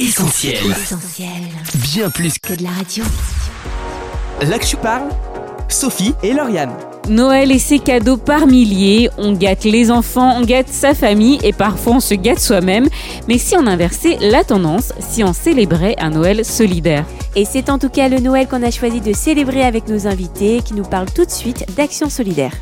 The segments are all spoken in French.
Essentiel. Essentiel. Bien plus Que de la radio. Là que je parle, Sophie et Lauriane. Noël et ses cadeaux par milliers, on gâte les enfants, on gâte sa famille et parfois on se gâte soi-même. Mais si on inversait la tendance, si on célébrait un Noël solidaire Et c'est en tout cas le Noël qu'on a choisi de célébrer avec nos invités qui nous parlent tout de suite d'action solidaire.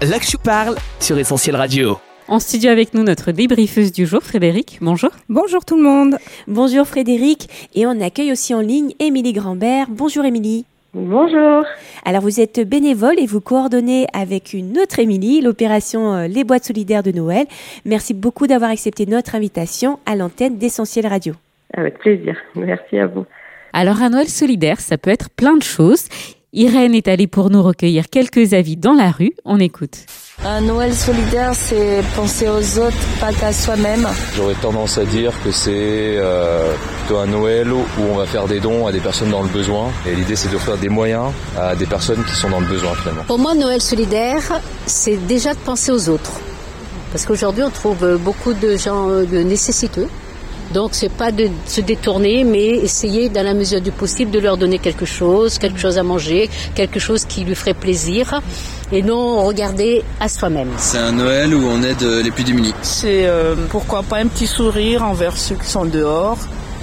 Je parle sur Essentiel Radio. En studio avec nous, notre débriefeuse du jour, Frédéric. Bonjour. Bonjour tout le monde. Bonjour Frédéric et on accueille aussi en ligne Émilie Grambert. Bonjour Émilie. Bonjour. Alors vous êtes bénévole et vous coordonnez avec une autre Émilie l'opération euh, Les boîtes solidaires de Noël. Merci beaucoup d'avoir accepté notre invitation à l'antenne d'Essentiel Radio. Avec plaisir. Merci à vous. Alors un Noël solidaire, ça peut être plein de choses. Irène est allée pour nous recueillir quelques avis dans la rue. On écoute. Un Noël solidaire, c'est penser aux autres, pas qu'à soi-même. J'aurais tendance à dire que c'est euh, plutôt un Noël où on va faire des dons à des personnes dans le besoin. Et l'idée, c'est d'offrir des moyens à des personnes qui sont dans le besoin finalement. Pour moi, Noël solidaire, c'est déjà de penser aux autres. Parce qu'aujourd'hui, on trouve beaucoup de gens euh, nécessiteux. Donc, c'est pas de se détourner, mais essayer, dans la mesure du possible, de leur donner quelque chose, quelque chose à manger, quelque chose qui lui ferait plaisir, et non regarder à soi-même. C'est un Noël où on aide les plus démunis. C'est euh, pourquoi pas un petit sourire envers ceux qui sont dehors,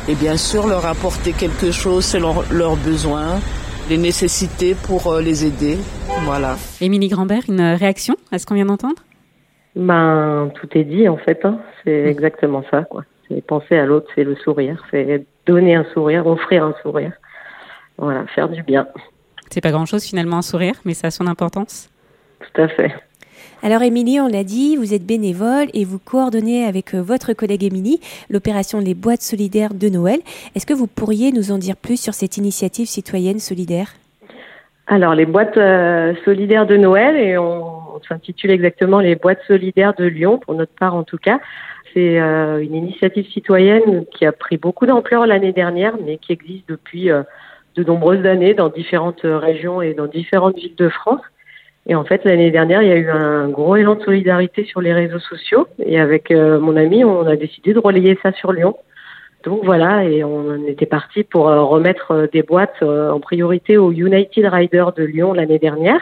et bien sûr leur apporter quelque chose selon leurs besoins, les nécessités pour euh, les aider. Voilà. Émilie Grambert, une réaction à ce qu'on vient d'entendre? Ben, tout est dit en fait. Hein. C'est exactement ça, quoi. C'est penser à l'autre, c'est le sourire, c'est donner un sourire, offrir un sourire. Voilà, faire du bien. C'est pas grand-chose finalement un sourire, mais ça a son importance. Tout à fait. Alors Émilie, on l'a dit, vous êtes bénévole et vous coordonnez avec euh, votre collègue Émilie l'opération Les boîtes solidaires de Noël. Est-ce que vous pourriez nous en dire plus sur cette initiative citoyenne solidaire? Alors, les boîtes euh, solidaires de Noël, et on, on s'intitule exactement les boîtes solidaires de Lyon, pour notre part en tout cas. C'est euh, une initiative citoyenne qui a pris beaucoup d'ampleur l'année dernière, mais qui existe depuis euh, de nombreuses années dans différentes régions et dans différentes villes de France. Et en fait, l'année dernière, il y a eu un gros élan de solidarité sur les réseaux sociaux. Et avec euh, mon ami, on a décidé de relayer ça sur Lyon. Donc voilà, et on était parti pour euh, remettre euh, des boîtes euh, en priorité aux United Riders de Lyon l'année dernière,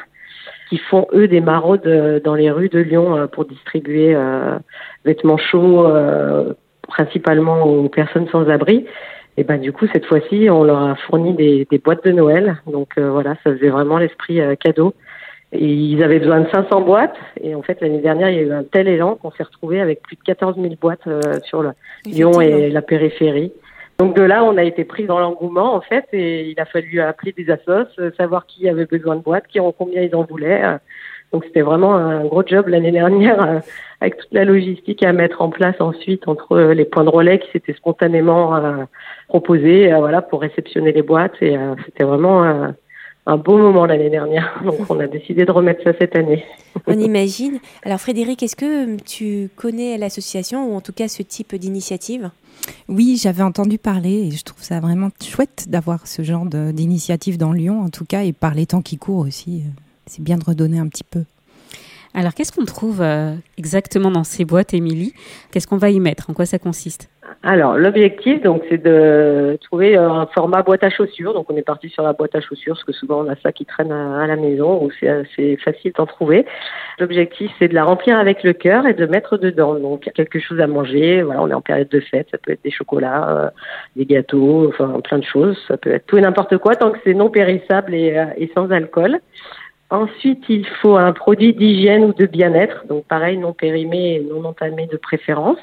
qui font eux des maraudes euh, dans les rues de Lyon euh, pour distribuer euh, vêtements chauds, euh, principalement aux personnes sans abri. Et ben du coup cette fois-ci, on leur a fourni des, des boîtes de Noël. Donc euh, voilà, ça faisait vraiment l'esprit euh, cadeau. Et ils avaient besoin de 500 boîtes. Et en fait, l'année dernière, il y a eu un tel élan qu'on s'est retrouvé avec plus de 14 000 boîtes euh, sur le Lyon et la périphérie. Donc de là, on a été pris dans l'engouement en fait, et il a fallu appeler des assos, euh, savoir qui avait besoin de boîtes, qui en combien ils en voulaient. euh. Donc c'était vraiment un gros job l'année dernière, euh, avec toute la logistique à mettre en place ensuite entre les points de relais qui s'étaient spontanément proposés, voilà, pour réceptionner les boîtes. Et c'était vraiment un beau moment l'année dernière. Donc on a décidé de remettre ça cette année. On imagine. Alors Frédéric, est-ce que tu connais l'association ou en tout cas ce type d'initiative? Oui, j'avais entendu parler et je trouve ça vraiment chouette d'avoir ce genre d'initiative dans Lyon, en tout cas, et par les temps qui courent aussi. euh, C'est bien de redonner un petit peu. Alors qu'est-ce qu'on trouve euh, exactement dans ces boîtes, Émilie? Qu'est-ce qu'on va y mettre? En quoi ça consiste? Alors, l'objectif, donc, c'est de trouver euh, un format boîte à chaussures. Donc, on est parti sur la boîte à chaussures, parce que souvent, on a ça qui traîne à, la maison, où c'est assez facile d'en trouver. L'objectif, c'est de la remplir avec le cœur et de mettre dedans, donc, quelque chose à manger. Voilà, on est en période de fête. Ça peut être des chocolats, euh, des gâteaux, enfin, plein de choses. Ça peut être tout et n'importe quoi, tant que c'est non périssable et, euh, et sans alcool. Ensuite, il faut un produit d'hygiène ou de bien-être, donc pareil, non périmé et non entamé de préférence.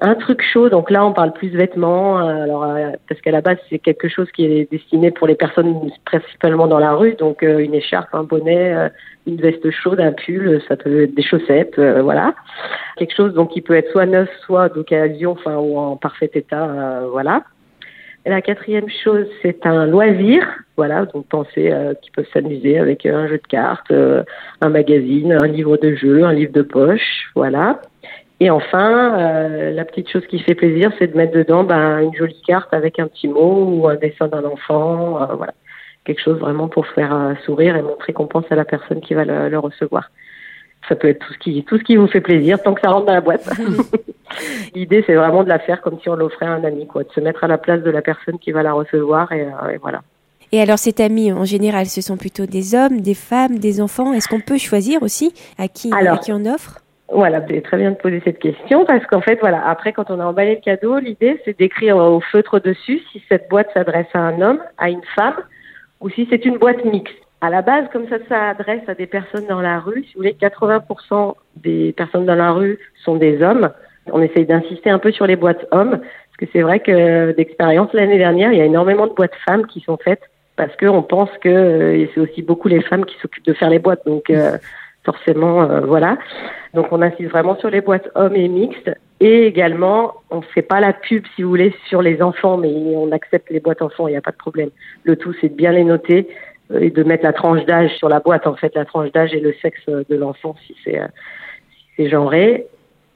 Un truc chaud, donc là on parle plus vêtements, euh, alors euh, parce qu'à la base c'est quelque chose qui est destiné pour les personnes principalement dans la rue, donc euh, une écharpe, un bonnet, une veste chaude, un pull, ça peut être des chaussettes, voilà. Quelque chose donc qui peut être soit neuf, soit d'occasion, enfin ou en parfait état, voilà. Et la quatrième chose, c'est un loisir. Voilà, donc pensez euh, qu'ils peuvent s'amuser avec un jeu de cartes, un magazine, un livre de jeu, un livre de poche, voilà. Et enfin, euh, la petite chose qui fait plaisir, c'est de mettre dedans ben, une jolie carte avec un petit mot ou un dessin d'un enfant, euh, voilà. Quelque chose vraiment pour faire euh, sourire et montrer qu'on pense à la personne qui va le, le recevoir. Ça peut être tout ce qui tout ce qui vous fait plaisir tant que ça rentre dans la boîte. L'idée c'est vraiment de la faire comme si on l'offrait à un ami, quoi, de se mettre à la place de la personne qui va la recevoir et, et voilà. Et alors, cet ami, en général, ce sont plutôt des hommes, des femmes, des enfants. Est-ce qu'on peut choisir aussi à qui, Alors, à qui on offre? Voilà, c'est très bien de poser cette question parce qu'en fait, voilà, après, quand on a emballé le cadeau, l'idée, c'est d'écrire au feutre dessus si cette boîte s'adresse à un homme, à une femme, ou si c'est une boîte mixte. À la base, comme ça s'adresse à des personnes dans la rue, si vous voulez, 80% des personnes dans la rue sont des hommes. On essaye d'insister un peu sur les boîtes hommes, parce que c'est vrai que d'expérience, l'année dernière, il y a énormément de boîtes femmes qui sont faites, parce qu'on pense que euh, c'est aussi beaucoup les femmes qui s'occupent de faire les boîtes. Donc, euh, forcément, euh, voilà. Donc on insiste vraiment sur les boîtes hommes et mixtes. Et également, on ne fait pas la pub, si vous voulez, sur les enfants, mais on accepte les boîtes enfants, il n'y a pas de problème. Le tout, c'est de bien les noter euh, et de mettre la tranche d'âge sur la boîte, en fait, la tranche d'âge et le sexe de l'enfant, si c'est euh, si genré.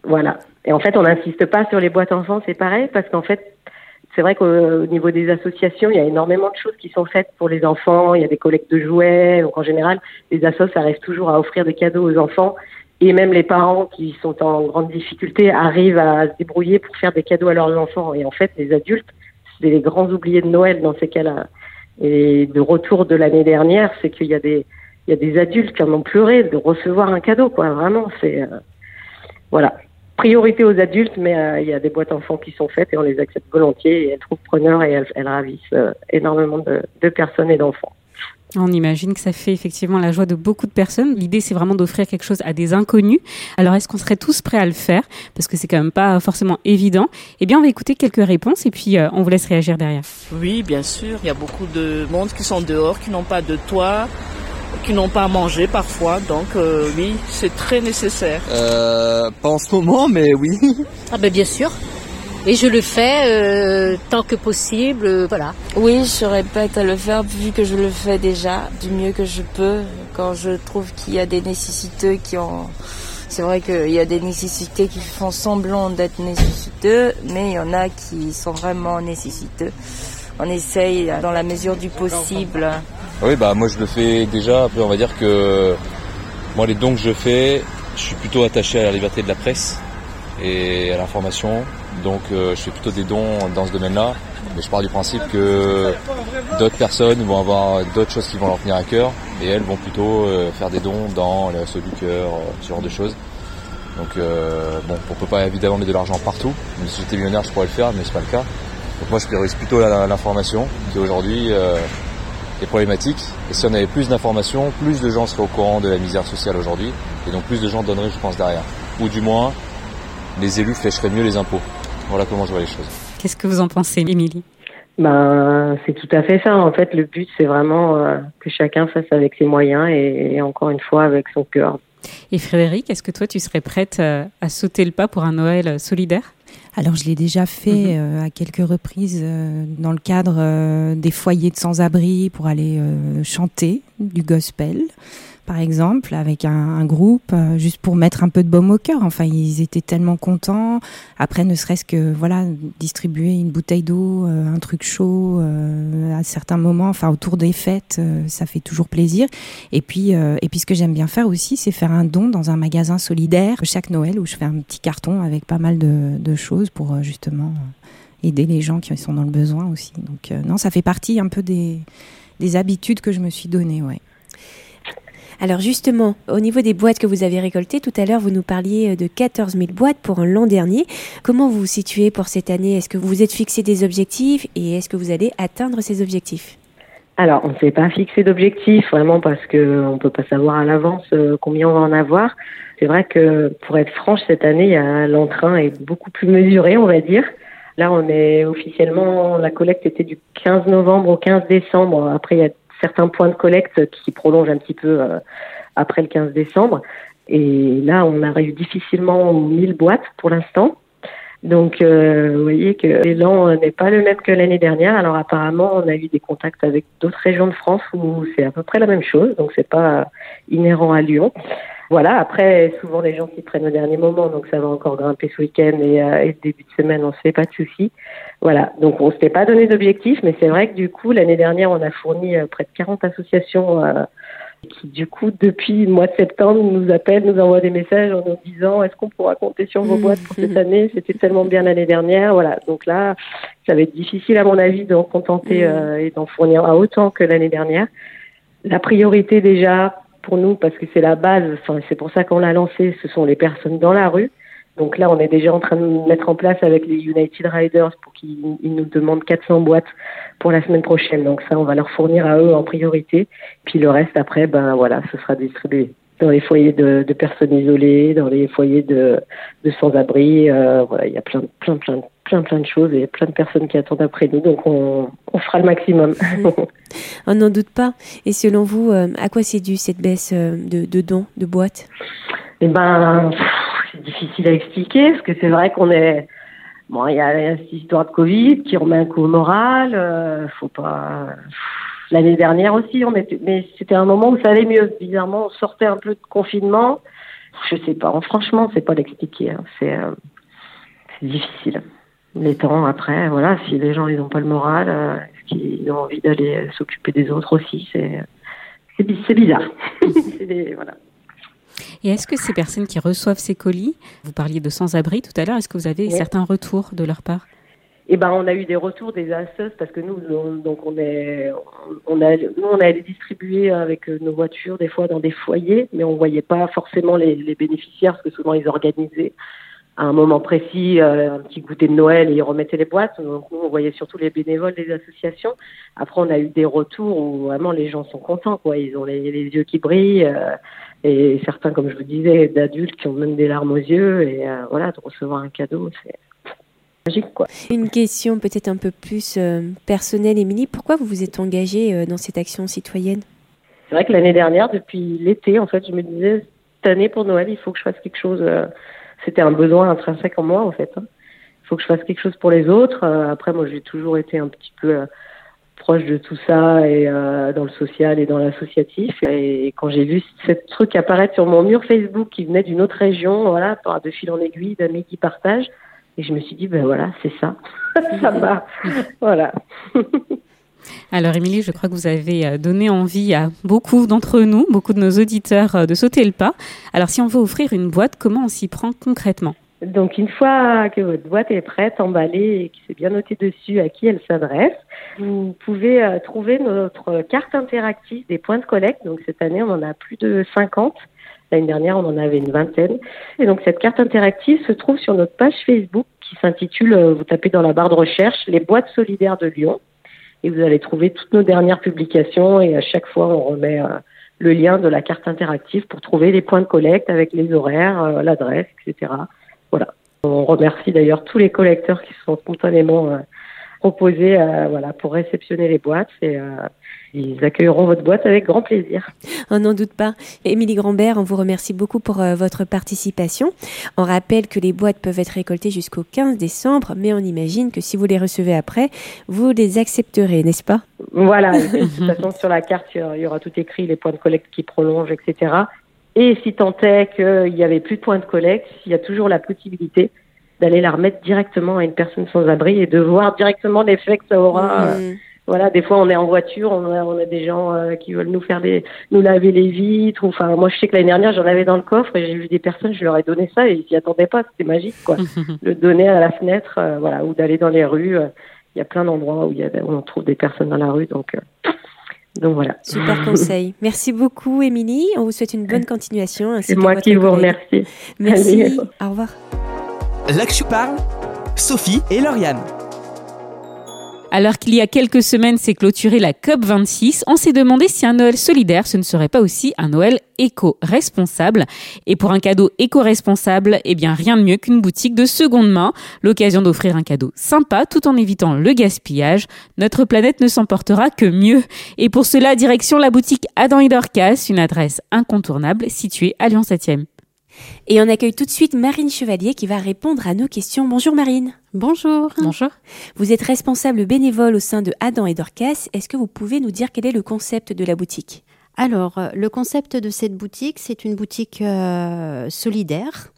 Voilà. Et en fait, on n'insiste pas sur les boîtes enfants, c'est pareil, parce qu'en fait, c'est vrai qu'au niveau des associations, il y a énormément de choses qui sont faites pour les enfants. Il y a des collectes de jouets. Donc en général, les assos arrivent toujours à offrir des cadeaux aux enfants. Et même les parents qui sont en grande difficulté arrivent à se débrouiller pour faire des cadeaux à leurs enfants. Et en fait, les adultes, c'est les grands oubliés de Noël dans ces cas-là. Et de retour de l'année dernière, c'est qu'il y a des il y a des adultes qui en ont pleuré de recevoir un cadeau, quoi. Vraiment, c'est euh, voilà priorité aux adultes, mais euh, il y a des boîtes enfants qui sont faites et on les accepte volontiers et elles trouvent preneurs et elles, elles ravissent euh, énormément de, de personnes et d'enfants. On imagine que ça fait effectivement la joie de beaucoup de personnes. L'idée, c'est vraiment d'offrir quelque chose à des inconnus. Alors, est-ce qu'on serait tous prêts à le faire? Parce que c'est quand même pas forcément évident. Eh bien, on va écouter quelques réponses et puis euh, on vous laisse réagir derrière. Oui, bien sûr. Il y a beaucoup de monde qui sont dehors, qui n'ont pas de toit, qui n'ont pas à manger parfois. Donc, euh, oui, c'est très nécessaire. Euh, pas en ce moment, mais oui. Ah ben bien sûr. Et je le fais euh, tant que possible, euh, voilà. Oui, je prête à le faire vu que je le fais déjà du mieux que je peux. Quand je trouve qu'il y a des nécessités qui ont... C'est vrai qu'il y a des nécessités qui font semblant d'être nécessiteux, mais il y en a qui sont vraiment nécessiteux. On essaye dans la mesure du possible. Oui, bah moi je le fais déjà. Après, on va dire que moi les dons que je fais, je suis plutôt attaché à la liberté de la presse et à l'information. Donc euh, je fais plutôt des dons dans ce domaine-là. Mais je pars du principe que d'autres personnes vont avoir d'autres choses qui vont leur tenir à cœur et elles vont plutôt euh, faire des dons dans les restos du cœur, euh, ce genre de choses. Donc euh, bon, on peut pas évidemment mettre de l'argent partout. Si j'étais millionnaire, je pourrais le faire, mais c'est pas le cas. Donc moi, je priorise plutôt la- l'information qui aujourd'hui euh, est problématique. Et si on avait plus d'informations, plus de gens seraient au courant de la misère sociale aujourd'hui, et donc plus de gens donneraient, je pense, derrière. Ou du moins, les élus flécheraient mieux les impôts. Voilà comment je vois les choses. Qu'est-ce que vous en pensez, Émilie? Ben, c'est tout à fait ça. En fait, le but, c'est vraiment euh, que chacun fasse avec ses moyens et, et encore une fois avec son cœur. Et Frédéric, est-ce que toi, tu serais prête euh, à sauter le pas pour un Noël euh, solidaire? Alors je l'ai déjà fait euh, à quelques reprises euh, dans le cadre euh, des foyers de sans-abri pour aller chanter du gospel, par exemple, avec un, groupe, euh, juste pour mettre un peu de baume au cœur. Enfin, ils étaient tellement contents. Après, ne serait-ce que voilà, distribuer une bouteille d'eau, euh, un truc chaud euh, à certains moments, enfin autour des fêtes, ça fait toujours plaisir. Et puis, et puis ce que j'aime bien faire aussi, c'est faire un don dans un magasin solidaire chaque Noël où je fais un petit carton avec pas mal de, choses pour justement aider les gens qui sont dans le besoin aussi. Donc non, ça fait partie un peu des, des habitudes que je me suis données, ouais. Alors justement, au niveau des boîtes que vous avez récoltées, tout à l'heure vous nous parliez de 14 000 boîtes pour l'an dernier. Comment vous vous situez pour cette année? Est-ce que vous vous êtes fixé des objectifs et est-ce que vous allez atteindre ces objectifs? Alors, on ne s'est pas fixé d'objectif vraiment parce que on peut pas savoir à l'avance euh, combien on va en avoir. C'est vrai que pour être franche, cette année, l'entrain est beaucoup plus mesuré, on va dire. Là, on est officiellement, la collecte était du 15 novembre au 15 décembre. Après, il y a certains points de collecte qui prolongent un petit peu euh, après le 15 décembre. Et là, on arrive difficilement aux 1000 boîtes pour l'instant. Donc, euh, vous voyez que l'élan n'est pas le même que l'année dernière. Alors, apparemment, on a eu des contacts avec d'autres régions de France où c'est à peu près la même chose. Donc, c'est pas inhérent à Lyon. Voilà. Après, souvent les gens s'y prennent au dernier moment, donc ça va encore grimper ce week-end et, euh, et début de semaine, on se fait pas de soucis. Voilà. Donc, on s'était pas donné d'objectif, mais c'est vrai que du coup, l'année dernière, on a fourni euh, près de 40 associations. euh, qui du coup depuis le mois de septembre nous appelle, nous envoie des messages en nous disant est-ce qu'on pourra compter sur vos boîtes pour cette année? C'était tellement bien l'année dernière, voilà. Donc là, ça va être difficile à mon avis d'en contenter euh, et d'en fournir à autant que l'année dernière. La priorité déjà nous, parce que c'est la base, enfin c'est pour ça qu'on l'a lancé, ce sont les personnes dans la rue. Donc là, on est déjà en train de mettre en place avec les United Riders pour qu'ils nous demandent 400 boîtes pour la semaine prochaine. Donc ça, on va leur fournir à eux en priorité. Puis le reste, après, ben voilà, ce sera distribué dans les foyers de, personnes isolées, dans les foyers de, de sans-abri. Euh, voilà, il y a plein, plein, plein, plein, plein de choses et plein de personnes qui attendent après nous. Donc on, on fera le maximum. on n'en doute pas. Et selon vous, euh, à quoi c'est dû cette baisse euh, de, de dons, de boîtes? Eh ben c'est difficile à expliquer parce que c'est vrai qu'on est bon il y a cette histoire de Covid qui remet un coup au moral euh, faut pas l'année dernière aussi on était mais c'était un moment où ça allait mieux bizarrement on sortait un peu de confinement je sais pas franchement c'est pas l'expliquer hein. c'est euh, c'est difficile les temps après voilà si les gens ils ont pas le moral euh, est-ce qu'ils ont envie d'aller s'occuper des autres aussi c'est c'est bizarre. Voilà. Et est-ce que ces personnes qui reçoivent ces colis, vous parliez de sans-abri tout à l'heure, est-ce que vous avez oui. certains retours de leur part? Eh ben, on a eu des retours des assos parce que nous, on, donc on est, on a, nous, on allait distribuer avec nos voitures des fois dans des foyers, mais on voyait pas forcément les, les bénéficiaires parce que souvent ils organisaient à un moment précis euh, un petit goûter de Noël et ils remettaient les boîtes. Donc nous, on voyait surtout les bénévoles des associations. Après, on a eu des retours où vraiment les gens sont contents, quoi. Ils ont les, les yeux qui brillent. Euh, et certains, comme je vous disais, d'adultes qui ont même des larmes aux yeux. Et euh, voilà, de recevoir un cadeau, c'est magique, quoi. Une question peut-être un peu plus euh, personnelle, Émilie. Pourquoi vous vous êtes engagée dans cette action citoyenne? C'est vrai que l'année dernière, depuis l'été, en fait, je me disais, cette année pour Noël, il faut que je fasse quelque chose. Euh, C'était un besoin intrinsèque en moi, en fait. Hein. Il faut que je fasse quelque chose pour les autres. Euh, après, moi, j'ai toujours été un petit peu proche de tout ça et euh, dans le social et dans l'associatif. Et quand j'ai vu ce truc apparaître sur mon mur Facebook qui venait d'une autre région, voilà, par de fil en aiguille, d'amis qui partagent, et je me suis dit, ben voilà, c'est ça, ça va, voilà. Alors Émilie, je crois que vous avez donné envie à beaucoup d'entre nous, beaucoup de nos auditeurs, de sauter le pas. Alors si on veut offrir une boîte, comment on s'y prend concrètement? Donc une fois que votre boîte est prête, emballée et que c'est bien noté dessus à qui elle s'adresse, vous pouvez euh, trouver notre carte interactive des points de collecte. Donc cette année, on en a plus de 50. L'année dernière, on en avait une vingtaine. Et donc cette carte interactive se trouve sur notre page Facebook qui s'intitule, vous tapez dans la barre de recherche, les boîtes solidaires de Lyon. Et vous allez trouver toutes nos dernières publications et à chaque fois, on remet euh, le lien de la carte interactive pour trouver les points de collecte avec les horaires, euh, l'adresse, etc. Voilà. On remercie d'ailleurs tous les collecteurs qui se sont spontanément euh, proposés voilà, pour réceptionner les boîtes et ils accueilleront votre boîte avec grand plaisir. On n'en doute pas. Émilie Grandbert, on vous remercie beaucoup pour euh, votre participation. On rappelle que les boîtes peuvent être récoltées jusqu'au 15 décembre, mais on imagine que si vous les recevez après, vous les accepterez, n'est-ce pas? Voilà. de toute façon, sur la carte, il y aura tout écrit, les points de collecte qui prolongent, etc. Et si tant est qu'il n'y avait plus de points de collecte, il y a toujours la possibilité d'aller la remettre directement à une personne sans abri et de voir directement l'effet que ça aura. Mmh. Voilà, des fois on est en voiture, on a, on a des gens euh, qui veulent nous faire des, nous laver les vitres. Ou, enfin, moi je sais que l'année dernière j'en avais dans le coffre et j'ai vu des personnes, je leur ai donné ça et ils s'y attendaient pas, c'était magique quoi. Le donner à la fenêtre, euh, voilà, ou d'aller dans les rues. Il euh, y a plein d'endroits où, il y a, où on trouve des personnes dans la rue, donc. Donc voilà. Super conseil. Merci beaucoup, Émilie. On vous souhaite une bonne continuation. C'est moi qui vous remercie. Merci. Allez. Au revoir. Là que je parle, Sophie et Lauriane. Alors qu'il y a quelques semaines s'est clôturée la COP26, on s'est demandé si un Noël solidaire, ce ne serait pas aussi un Noël éco-responsable. Et pour un cadeau éco-responsable, eh bien rien de mieux qu'une boutique de seconde main, l'occasion d'offrir un cadeau sympa tout en évitant le gaspillage. Notre planète ne s'en portera que mieux. Et pour cela, direction la boutique Adam et Dorcas, une adresse incontournable située à Lyon 7e. Et on accueille tout de suite Marine Chevalier qui va répondre à nos questions. Bonjour Marine. Bonjour. Bonjour. Vous êtes responsable bénévole au sein de Adam et Dorcas. Est-ce que vous pouvez nous dire quel est le concept de la boutique? Alors, le concept de cette boutique, c'est une boutique euh, solidaire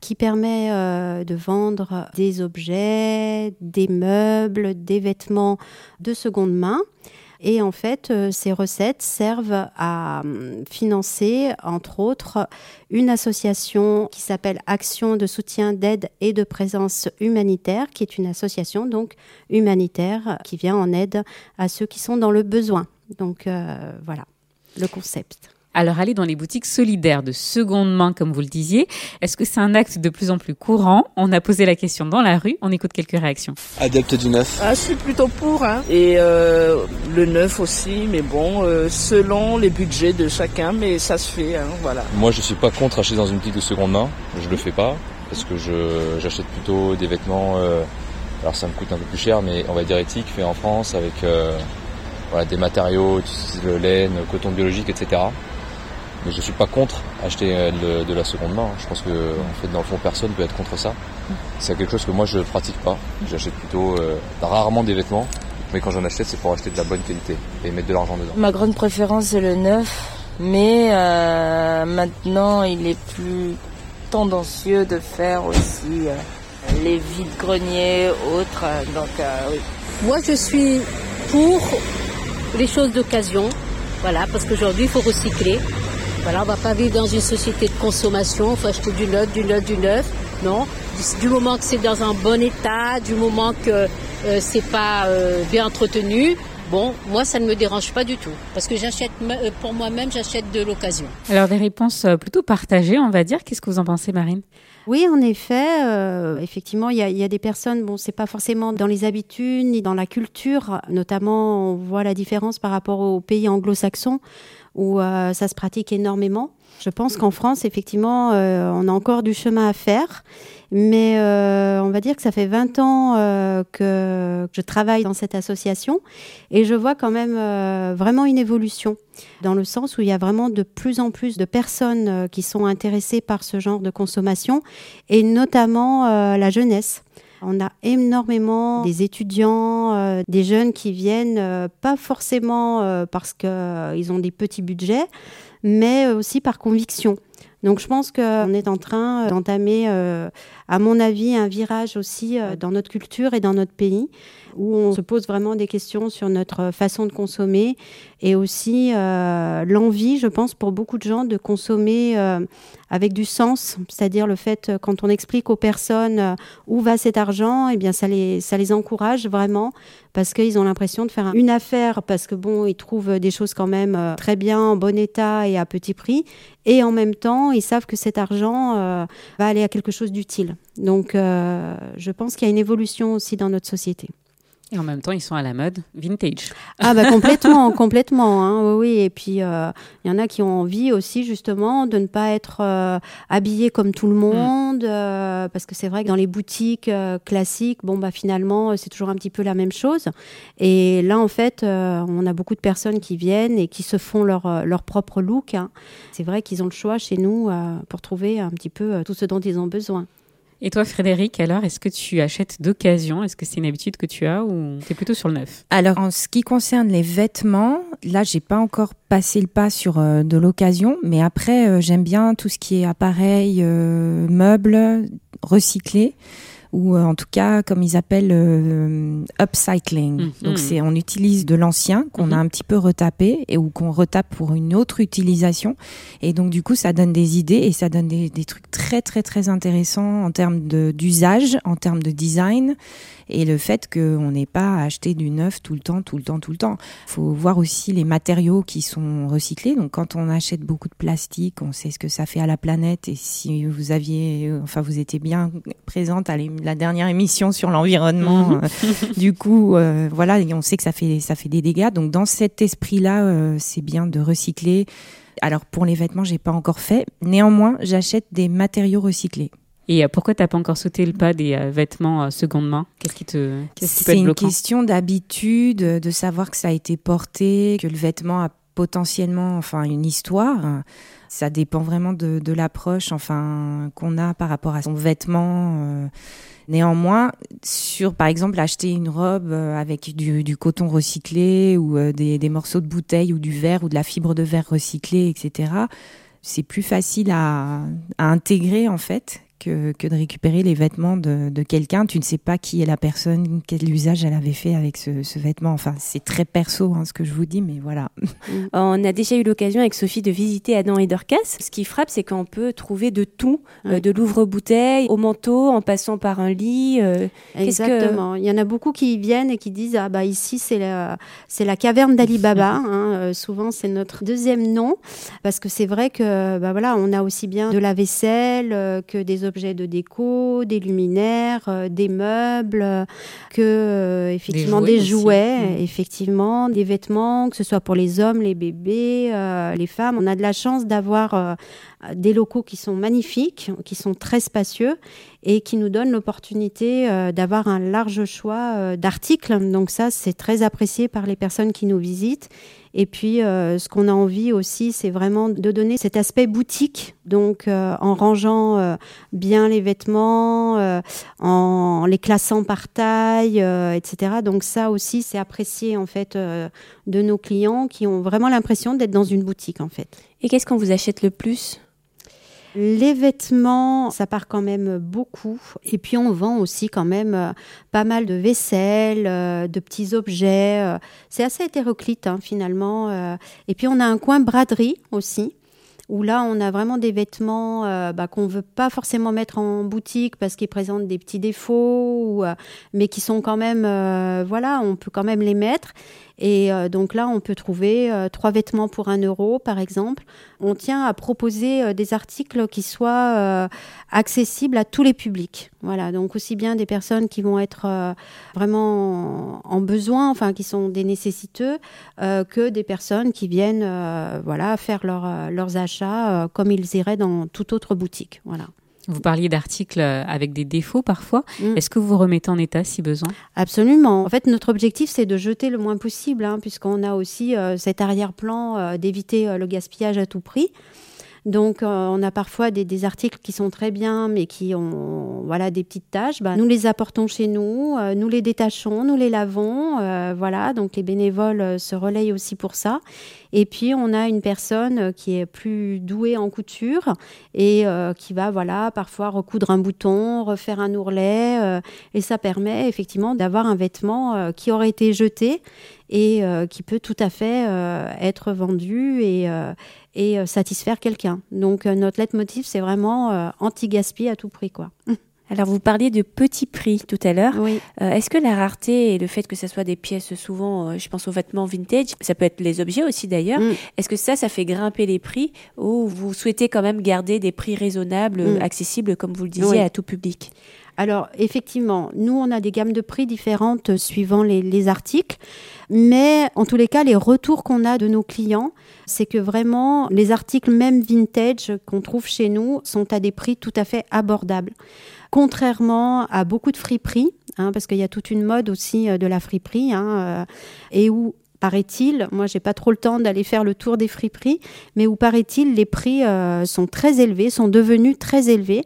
qui permet euh, de vendre des objets, des meubles, des vêtements de seconde main Et en fait, euh, ces recettes servent à hum, financer, entre autres, une association qui s'appelle Action de soutien d'aide et de présence humanitaire, qui est une association donc humanitaire qui vient en aide à ceux qui sont dans le besoin. Donc euh, voilà le concept. Alors, aller dans les boutiques solidaires de seconde main, comme vous le disiez, est-ce que c'est un acte de plus en plus courant? On a posé la question dans la rue, on écoute quelques réactions. Adepte du neuf. Ah, je suis plutôt pour, hein. Et euh, le neuf aussi, mais bon, euh, selon les budgets de chacun, mais ça se fait, hein, voilà. Moi, je suis pas contre acheter dans une boutique de seconde main. Je le fais pas parce que je j'achète plutôt des vêtements. Euh, alors, ça me coûte un peu plus cher, mais on va dire éthique, fait en France avec euh, voilà, des matériaux, le laine, coton biologique, etc. Mais je suis pas contre acheter euh, de, de la seconde main. Je pense que en fait dans le fond personne peut être contre ça. C'est quelque chose que moi je pratique pas. J'achète plutôt euh, rarement des vêtements, mais quand j'en achète c'est pour acheter de la bonne qualité et mettre de l'argent dedans. Ma grande préférence c'est le neuf, mais euh, maintenant il est plus tendancieux de faire aussi euh, les vides greniers autres. Donc euh, oui. Moi, je suis pour les choses d'occasion. Voilà, parce qu'aujourd'hui, il faut recycler. Voilà, on va pas vivre dans une société de consommation. Il faut acheter du neuf, du neuf, du neuf. Non. Du, du moment que c'est dans un bon état, du moment que euh, c'est pas euh, bien entretenu. Bon, moi, ça ne me dérange pas du tout. Parce que j'achète, euh, pour moi-même, j'achète de l'occasion. Alors, des réponses euh, plutôt partagées, on va dire. Qu'est-ce que vous en pensez, Marine? Oui, en effet, euh, effectivement, il y, a, il y a des personnes, bon, c'est pas forcément dans les habitudes ni dans la culture, notamment, on voit la différence par rapport aux pays anglo-saxons où euh, ça se pratique énormément. Je pense qu'en France, effectivement, euh, on a encore du chemin à faire, mais euh, on va dire que ça fait 20 ans euh, que je travaille dans cette association et je vois quand même euh, vraiment une évolution dans le sens où il y a vraiment de plus en plus de personnes euh, qui sont intéressées par ce genre de consommation et notamment la jeunesse. On a énormément des étudiants, euh, des jeunes qui viennent euh, pas forcément euh, parce qu'ils ont des petits budgets, mais aussi par conviction. Donc je pense qu'on est en train d'entamer, à mon avis, un virage aussi euh, dans notre culture et dans notre pays, où on se pose vraiment des questions sur notre façon de consommer et aussi euh, l'envie, je pense, pour beaucoup de gens de consommer euh, avec du sens, c'est-à-dire le fait, euh, quand on explique aux personnes euh, où va cet argent, eh bien ça les, encourage vraiment parce qu'ils ont l'impression de faire une affaire parce que bon, ils trouvent des choses quand même euh, très bien, en bon état et à petit prix, et en même temps, ils savent que cet argent euh, va aller à quelque chose d'utile. Donc, euh, je pense qu'il y a une évolution aussi dans notre société. Et en même temps, ils sont à la mode vintage. Ah bah complètement, complètement. Hein, oui, oui. Et puis il y en a qui ont envie aussi justement de ne pas être euh, habillés comme tout le monde, euh, parce que c'est vrai que dans les boutiques euh, classiques, bon bah finalement euh, c'est toujours un petit peu la même chose. Et là en fait, euh, on a beaucoup de personnes qui viennent et qui se font leur euh, leur propre look. hein. C'est vrai qu'ils ont le choix chez nous euh, pour trouver un petit peu euh, tout ce dont ils ont besoin. Et toi, Frédéric, alors, est-ce que tu achètes d'occasion? Est-ce que c'est une habitude que tu as ou t'es plutôt sur le neuf? Alors, en ce qui concerne les vêtements, là, j'ai pas encore passé le pas sur euh, de l'occasion, mais après, euh, j'aime bien tout ce qui est appareil, euh, meubles, recyclés ou euh, en tout cas comme ils appellent euh, upcycling. Mhm. Donc c'est on utilise de l'ancien qu'on a un petit peu retapé et ou qu'on retape pour une autre utilisation et donc du coup ça donne des idées et ça donne des, des trucs très très très intéressants en termes d'usage, en termes de design et le fait qu'on n'ait pas à acheter du neuf tout le temps, tout le temps, tout le temps. faut voir aussi les matériaux qui sont recyclés. Donc quand on achète beaucoup de plastique, on sait ce que ça fait à la planète. Et si vous aviez, enfin vous étiez bien présente à la dernière émission sur l'environnement, Mhm. euh, du coup, euh, voilà, et on sait que ça fait ça fait des dégâts. Donc dans cet esprit-là, euh, c'est bien de recycler. Alors pour les vêtements, j'ai pas encore fait. Néanmoins, j'achète des matériaux recyclés. Et pourquoi t'as pas encore sauté le pas des vêtements seconde main? Qu'est-ce qui te, qu'est-ce qui peut C'est une question d'habitude, de savoir que ça a été porté, que le vêtement a potentiellement, enfin, une histoire. Ça dépend vraiment de, de l'approche, enfin, qu'on a par rapport à son vêtement. euh. Néanmoins, sur, par exemple, acheter une robe euh, avec du, du coton recyclé ou euh, des, des morceaux de bouteille ou du verre ou de la fibre de verre recyclée, etc. C'est plus facile à, à intégrer en fait que, que de récupérer les vêtements de, de quelqu'un. Tu ne sais pas qui est la personne, quel usage elle avait fait avec ce, ce vêtement. Enfin, c'est très perso hein, ce que je vous dis, mais voilà. On a déjà eu l'occasion avec Sophie de visiter Adam et Dorcas. Ce qui frappe, c'est qu'on peut trouver de tout, euh, de l'ouvre-bouteille au manteau, en passant par un lit. euh, que- Exactement. Il y en a beaucoup qui viennent et qui disent ah bah ici c'est la c'est la caverne d'Ali Baba. hein. Euh, souvent c'est notre deuxième nom parce que c'est vrai que bah voilà on a aussi bien de la vaisselle que des objets de déco, des luminaires, euh, des meubles, euh, que euh, effectivement jouets des jouets, Mm. effectivement des vêtements, que ce soit pour les hommes, les bébés, les femmes. On a de la chance d'avoir des locaux qui sont magnifiques, qui sont très spacieux et qui nous donnent l'opportunité euh, d'avoir un large choix euh, d'articles. Donc ça, c'est très apprécié par les personnes qui nous visitent. Et puis, euh, ce qu'on a envie aussi, c'est vraiment de donner cet aspect boutique. Donc, euh, en rangeant euh, bien les vêtements, euh, en les classant par taille, euh, etc. Donc ça aussi, c'est apprécié en fait euh, de nos clients qui ont vraiment l'impression d'être dans une boutique en fait. Et qu'est-ce qu'on vous achète le plus? Les vêtements, ça part quand même beaucoup. Et puis on vend aussi quand même euh, pas mal de vaisselle, euh, de petits objets. euh. C'est assez hétéroclite hein, finalement. Et puis on a un coin braderie aussi. Où là, on a vraiment des vêtements bah, qu'on veut pas forcément mettre en boutique parce qu'ils présentent des petits défauts, mais qui sont quand même, voilà, on peut quand même les mettre. Et euh, donc là, on peut trouver euh, trois vêtements pour un euro, par exemple. On tient à proposer euh, des articles qui soient accessibles à tous les publics. Voilà, donc aussi bien des personnes qui vont être vraiment en, besoin, enfin qui sont des nécessiteux, que des personnes qui viennent, voilà, faire leur, leurs achats comme ils iraient dans toute autre boutique. Voilà. Vous parliez d'articles euh, avec des défauts parfois. Mm. Est-ce que vous remettez en état si besoin? Absolument. En fait, notre objectif, c'est de jeter le moins possible, hein, puisqu'on a aussi euh, cet arrière-plan euh, d'éviter euh, le gaspillage à tout prix. Donc, on a parfois des, des articles qui sont très bien, mais qui ont voilà des petites taches. Bah, nous les apportons chez nous, nous les détachons, nous les lavons. voilà, donc les bénévoles se relayent aussi pour ça. Et puis, on a une personne euh, qui est plus douée en couture et euh, qui va voilà parfois recoudre un bouton, refaire un ourlet, euh, et ça permet effectivement d'avoir un vêtement qui aurait été jeté et qui peut tout à fait être vendu et, satisfaire quelqu'un. Donc notre leitmotiv, c'est vraiment anti-gaspi à tout prix. quoi. Alors, vous parliez de petits prix tout à l'heure. Oui. Euh, Est-ce que la rareté et le fait que ce soit des pièces souvent, euh, je pense aux vêtements vintage, ça peut être les objets aussi d'ailleurs, Mm. est-ce que ça, ça fait grimper les prix ou vous souhaitez quand même garder des prix raisonnables, Mm. accessibles, comme vous le disiez, Oui. à tout public? Alors, effectivement, nous, on a des gammes de prix différentes euh, suivant les, les articles. Mais en tous les cas, les retours qu'on a de nos clients, c'est que vraiment, les articles même vintage qu'on trouve chez nous sont à des prix tout à fait abordables. Contrairement à beaucoup de friperies, hein, parce qu'il y a toute une mode aussi euh, de la friperie, hein, euh, et où paraît-il, moi j'ai pas trop le temps d'aller faire le tour des friperies, mais où paraît-il les prix euh, sont très élevés, sont devenus très élevés.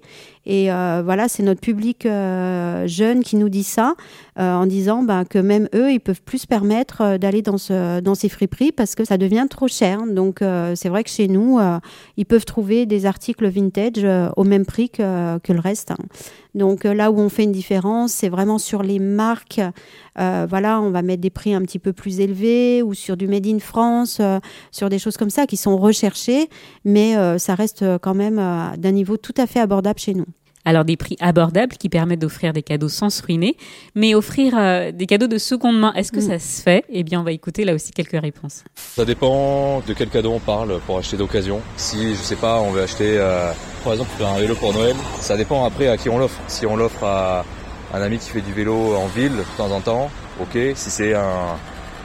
Et euh, voilà, c'est notre public euh, jeune qui nous dit ça, euh, en disant ben, que même eux, ils peuvent plus se permettre d'aller dans, ce, dans ces friperies parce que ça devient trop cher. Donc c'est vrai que chez nous, ils peuvent trouver des articles vintage au même prix que, que le reste. hein. Donc euh, là où on fait une différence, c'est vraiment sur les marques. Euh, voilà, on va mettre des prix un petit peu plus élevés ou sur du Made in France, euh, sur des choses comme ça qui sont recherchées, mais ça reste quand même d'un niveau tout à fait abordable chez nous. Alors des prix abordables qui permettent d'offrir des cadeaux sans se ruiner, mais offrir euh, des cadeaux de seconde main, est-ce que Mm. ça se fait? Eh bien, on va écouter là aussi quelques réponses. Ça dépend de quel cadeau on parle pour acheter d'occasion. Si, je sais pas, on veut acheter, euh, par exemple, un vélo pour Noël, ça dépend après à qui on l'offre. Si on l'offre à un ami qui fait du vélo en ville de temps en temps, ok. Si c'est un,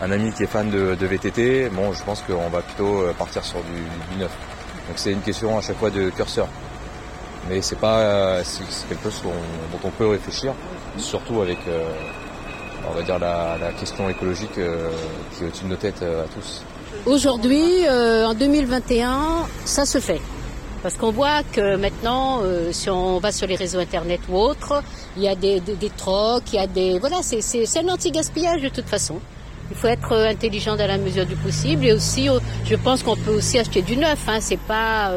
un ami qui est fan de, de VTT, bon, je pense qu'on va plutôt euh, partir sur du, du neuf. Donc c'est une question à chaque fois de curseur. Mais c'est pas, euh, c'est quelque chose dont, on peut réfléchir, surtout avec, euh, on va dire la, question écologique euh, qui est au-dessus de nos têtes à tous. Aujourd'hui, en 2021, ça se fait. Parce qu'on voit que maintenant, si on va sur les réseaux internet ou autres, il y a des, des, trocs, il y a des... Voilà, c'est- un anti-gaspillage de toute façon. Il faut être intelligent dans la mesure du possible et aussi, je pense qu'on peut aussi acheter du neuf. Hein, c'est pas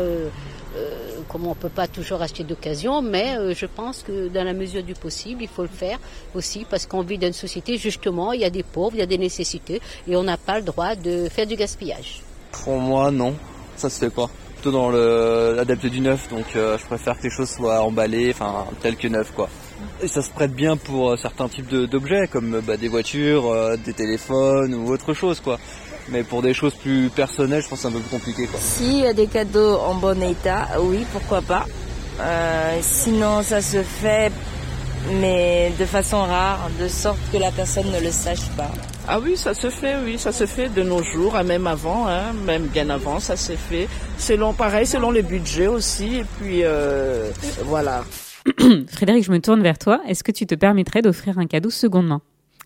on peut pas toujours acheter d'occasion, mais euh, je pense que dans la mesure du possible, il faut le faire aussi parce qu'on vit dans une société justement, il y a des pauvres, il y a des nécessités et on n'a pas le droit de faire du gaspillage. Pour moi, non, ça se fait pas. Plutôt dans l'adepte du neuf, donc euh, je préfère que les choses soient emballées, enfin telles que neuf quoi. Et ça se prête bien pour euh, certains types d'objets, comme bah, des voitures, des téléphones ou autre chose quoi. Mais pour des choses plus personnelles, je pense que c'est un peu plus compliqué. Quoi. S'il y a des cadeaux en bon état, oui, pourquoi pas. Euh, sinon, ça se fait, mais de façon rare, de sorte que la personne ne le sache pas. Ah oui, ça se fait, oui, ça se fait de nos jours, hein, même avant, hein, même bien avant, ça s'est fait. Selon, pareil, selon les budgets aussi, et puis euh, voilà. Frédéric, je me tourne vers toi. Est-ce que tu te permettrais d'offrir un cadeau seconde main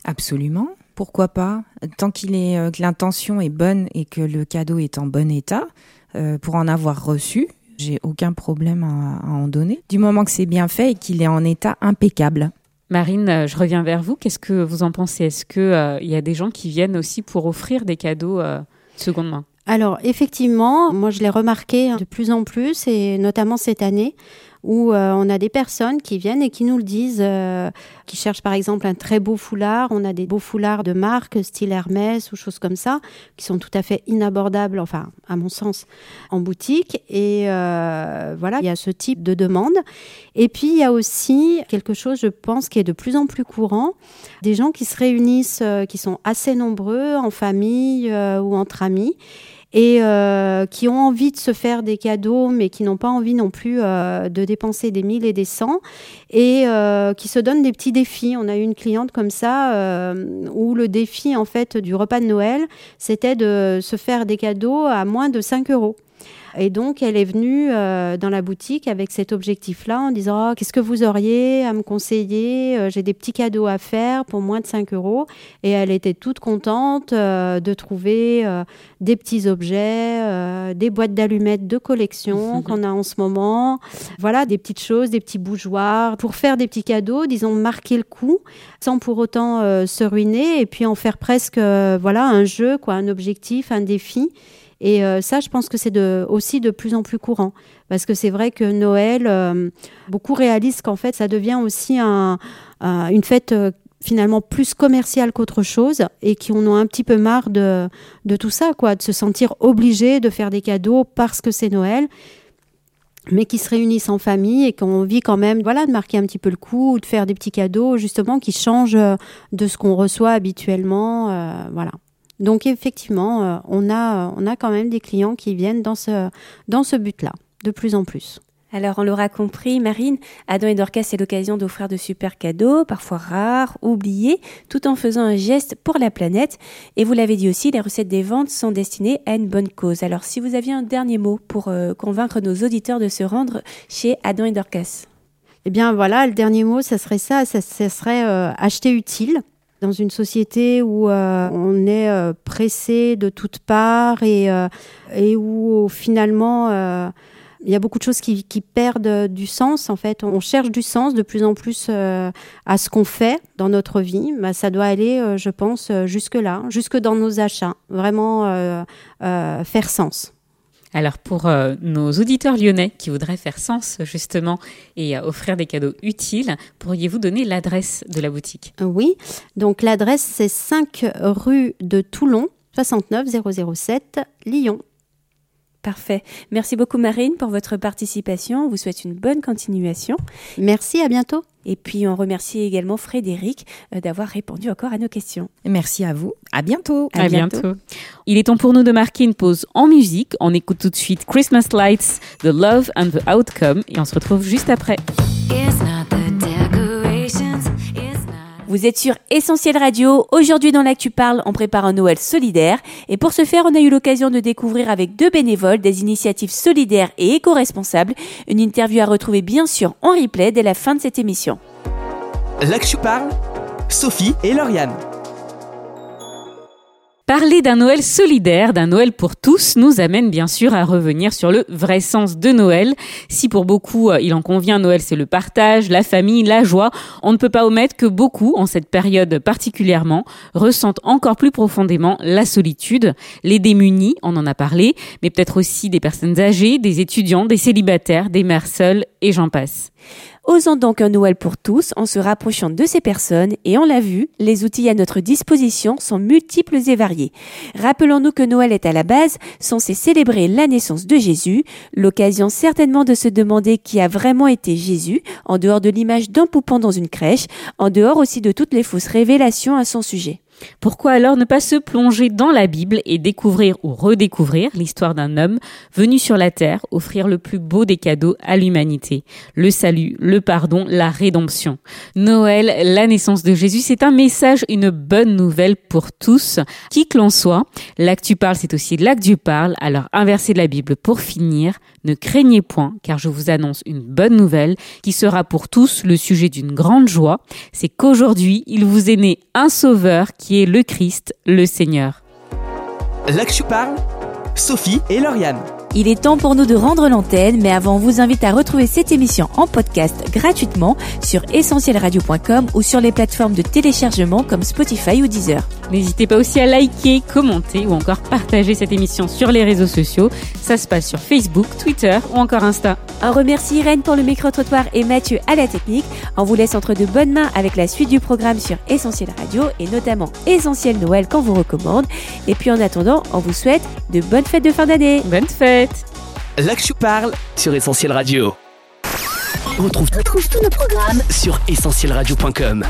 Absolument. Pourquoi pas Tant qu'il est euh, que l'intention est bonne et que le cadeau est en bon état, euh, pour en avoir reçu, j'ai aucun problème à, à en donner. Du moment que c'est bien fait et qu'il est en état impeccable. Marine, euh, je reviens vers vous. Qu'est-ce que vous en pensez? Est-ce qu'il euh, il y a des gens qui viennent aussi pour offrir des cadeaux euh, seconde main? Alors effectivement, moi je l'ai remarqué de plus en plus et notamment cette année où euh, on a des personnes qui viennent et qui nous le disent, euh, qui cherchent par exemple un très beau foulard. On a des beaux foulards de marque, style Hermès ou choses comme ça, qui sont tout à fait inabordables, enfin à mon sens, en boutique. Et euh, voilà, il y a ce type de demande. Et puis il y a aussi quelque chose, je pense, qui est de plus en plus courant, des gens qui se réunissent, qui sont assez nombreux en famille ou entre amis et euh, qui ont envie de se faire des cadeaux, mais qui n'ont pas envie non plus euh, de dépenser des mille et des cents, et euh, qui se donnent des petits défis. On a eu une cliente comme ça, euh, où le défi en fait du repas de Noël, c'était de se faire des cadeaux à moins de 5 euros. Et donc, elle est venue euh, dans la boutique avec cet objectif-là en disant oh, Qu'est-ce que vous auriez à me conseiller? Euh, J'ai des petits cadeaux à faire pour moins de 5 euros. Et elle était toute contente euh, de trouver euh, des petits objets, des boîtes d'allumettes de collection qu'on a en ce moment. Voilà, des petites choses, des petits bougeoirs pour faire des petits cadeaux, disons, marquer le coup sans pour autant se ruiner et puis en faire presque voilà un jeu, quoi, un objectif, un défi. Et euh, ça, je pense que c'est de, aussi de plus en plus courant. Parce que c'est vrai que Noël, euh, beaucoup réalisent qu'en fait, ça devient aussi un, un- une fête euh, finalement plus commerciale qu'autre chose et qui en ont un petit peu marre de, de tout ça, quoi, de se sentir obligés de faire des cadeaux parce que c'est Noël mais qui se réunissent en famille et qu'on vit quand même, voilà, de marquer un petit peu le coup, ou de faire des petits cadeaux, justement, qui changent euh, de ce qu'on reçoit habituellement, euh, voilà. Donc effectivement, euh, on a, on a quand même des clients qui viennent dans ce, dans ce but-là, de plus en plus. Alors, on l'aura compris, Marine, Adam et Dorcas, c'est l'occasion d'offrir de super cadeaux, parfois rares, oubliés, tout en faisant un geste pour la planète. Et vous l'avez dit aussi, les recettes des ventes sont destinées à une bonne cause. Alors, si vous aviez un dernier mot pour euh, convaincre nos auditeurs de se rendre chez Adam et Dorcas. Eh bien voilà, le dernier mot, ça serait ça, ça, ça serait euh, acheter utile. Dans une société où euh, on est euh, pressé de toutes parts et, euh, et où finalement euh, il y a beaucoup de choses qui, qui perdent du sens. En fait, on cherche du sens de plus en plus euh, à ce qu'on fait dans notre vie. Bah, ça doit aller, euh, je pense, jusque là, jusque dans nos achats. Vraiment faire sens. Alors pour euh, nos auditeurs lyonnais qui voudraient faire sens justement et euh, offrir des cadeaux utiles, pourriez-vous donner l'adresse de la boutique? Oui, donc l'adresse c'est 5 rue de Toulon, 69 007, Lyon. Parfait. Merci beaucoup, Marine, pour votre participation. On vous souhaite une bonne continuation. Merci, à bientôt. Et puis, on remercie également Frédéric euh, d'avoir répondu encore à nos questions. Merci à vous. À bientôt. À, bientôt. Il est temps pour nous de marquer une pause en musique. On écoute tout de suite Christmas Lights, The Love and the Outcome et on se retrouve juste après. Vous êtes sur Essentiel Radio. Aujourd'hui, dans l'Actu Parle, on prépare un Noël solidaire. Et pour ce faire, on a eu l'occasion de découvrir avec deux bénévoles des initiatives solidaires et éco-responsables. Une interview à retrouver bien sûr en replay dès la fin de cette émission. L'Actu Parle, Sophie et Lauriane. Parler d'un Noël solidaire, d'un Noël pour tous, nous amène bien sûr à revenir sur le vrai sens de Noël. Si pour beaucoup, euh, il en convient, Noël c'est le partage, la famille, la joie, on ne peut pas omettre que beaucoup, en cette période particulièrement, ressentent encore plus profondément la solitude. Les démunis, on en a parlé, mais peut-être aussi des personnes âgées, des étudiants, des célibataires, des mères seules, et j'en passe. Osons donc un Noël pour tous en se rapprochant de ces personnes et on l'a vu, les outils à notre disposition sont multiples et variés. Rappelons-nous que Noël est à la base censé célébrer la naissance de Jésus, l'occasion certainement de se demander qui a vraiment été Jésus, en dehors de l'image d'un poupon dans une crèche, en dehors aussi de toutes les fausses révélations à son sujet. Pourquoi alors ne pas se plonger dans la Bible et découvrir ou redécouvrir l'histoire d'un homme venu sur la terre offrir le plus beau des cadeaux à l'humanité? Le salut, le pardon, la rédemption. Noël, la naissance de Jésus, c'est un message, une bonne nouvelle pour tous, qui que l'on soit. L'actu parle, c'est aussi l'actu parle. Alors inversez la Bible pour finir. Ne craignez point, car je vous annonce une bonne nouvelle qui sera pour tous le sujet d'une grande joie. C'est qu'aujourd'hui, il vous est né un sauveur qui le Christ, le Seigneur. L'actu parle, Sophie et Lauriane. Il est temps pour nous de rendre l'antenne, mais avant, on vous invite à retrouver cette émission en podcast gratuitement sur essentielradio.com ou sur les plateformes de téléchargement comme Spotify ou Deezer. N'hésitez pas aussi à liker, commenter ou encore partager cette émission sur les réseaux sociaux. Ça se passe sur Facebook, Twitter ou encore Insta. On remercie Irène pour le micro-trottoir et Mathieu à la technique. On vous laisse entre de bonnes mains avec la suite du programme sur Essentiel Radio et notamment Essentiel Noël qu'on vous recommande. Et puis en attendant, on vous souhaite de bonnes fêtes de fin d'année. Bonne fête L'Action parle sur Essentiel Radio. On retrouve, tous nos programmes sur essentielradio.com.